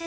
Eh,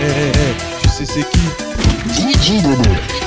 eh, eh, tu sais c'est qui?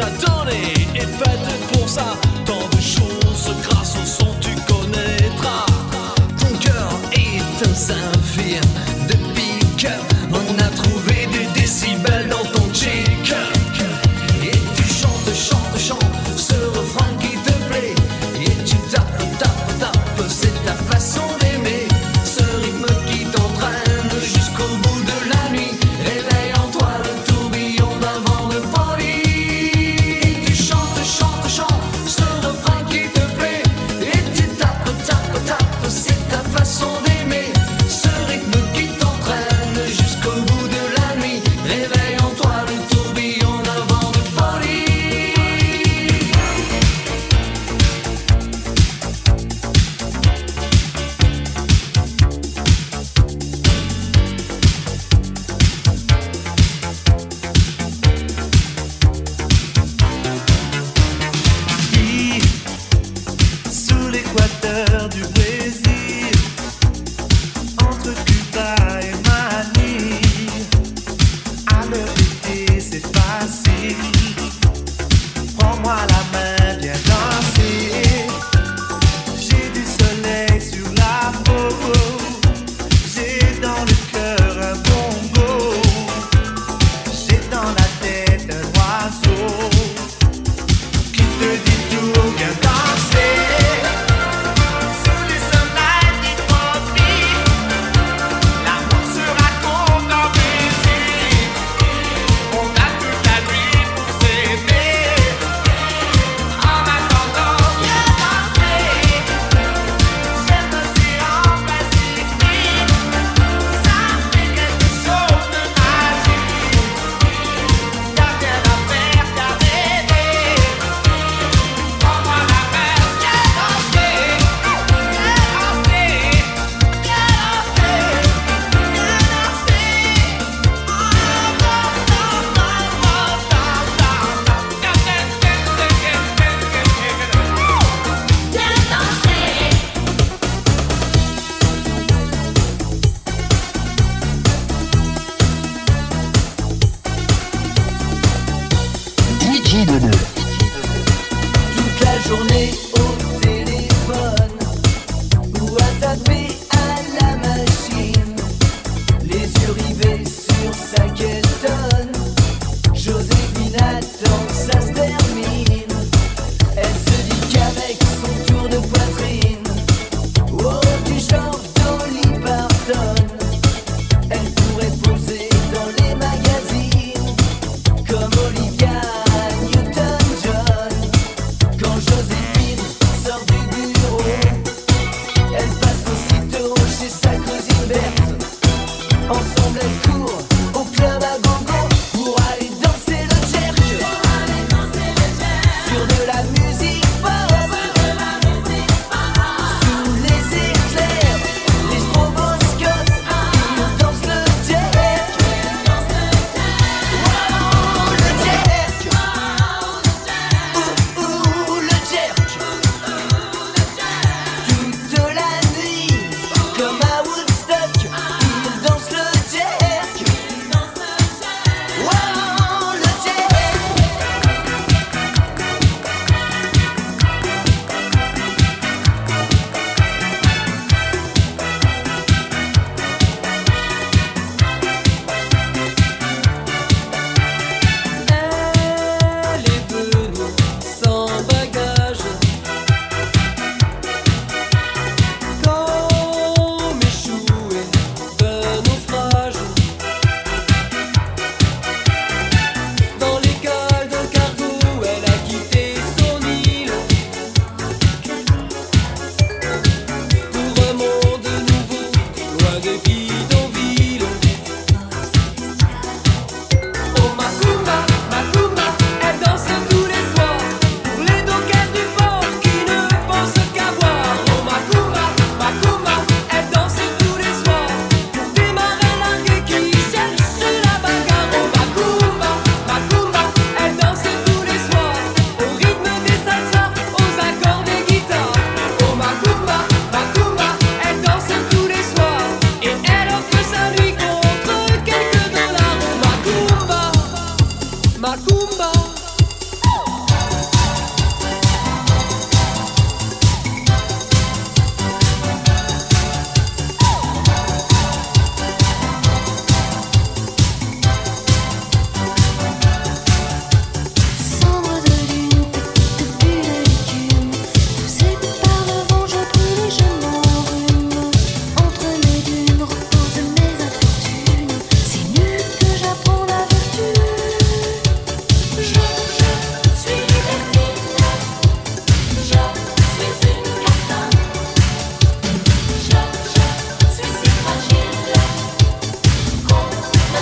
t'a donné est faite pour ça.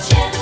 Cię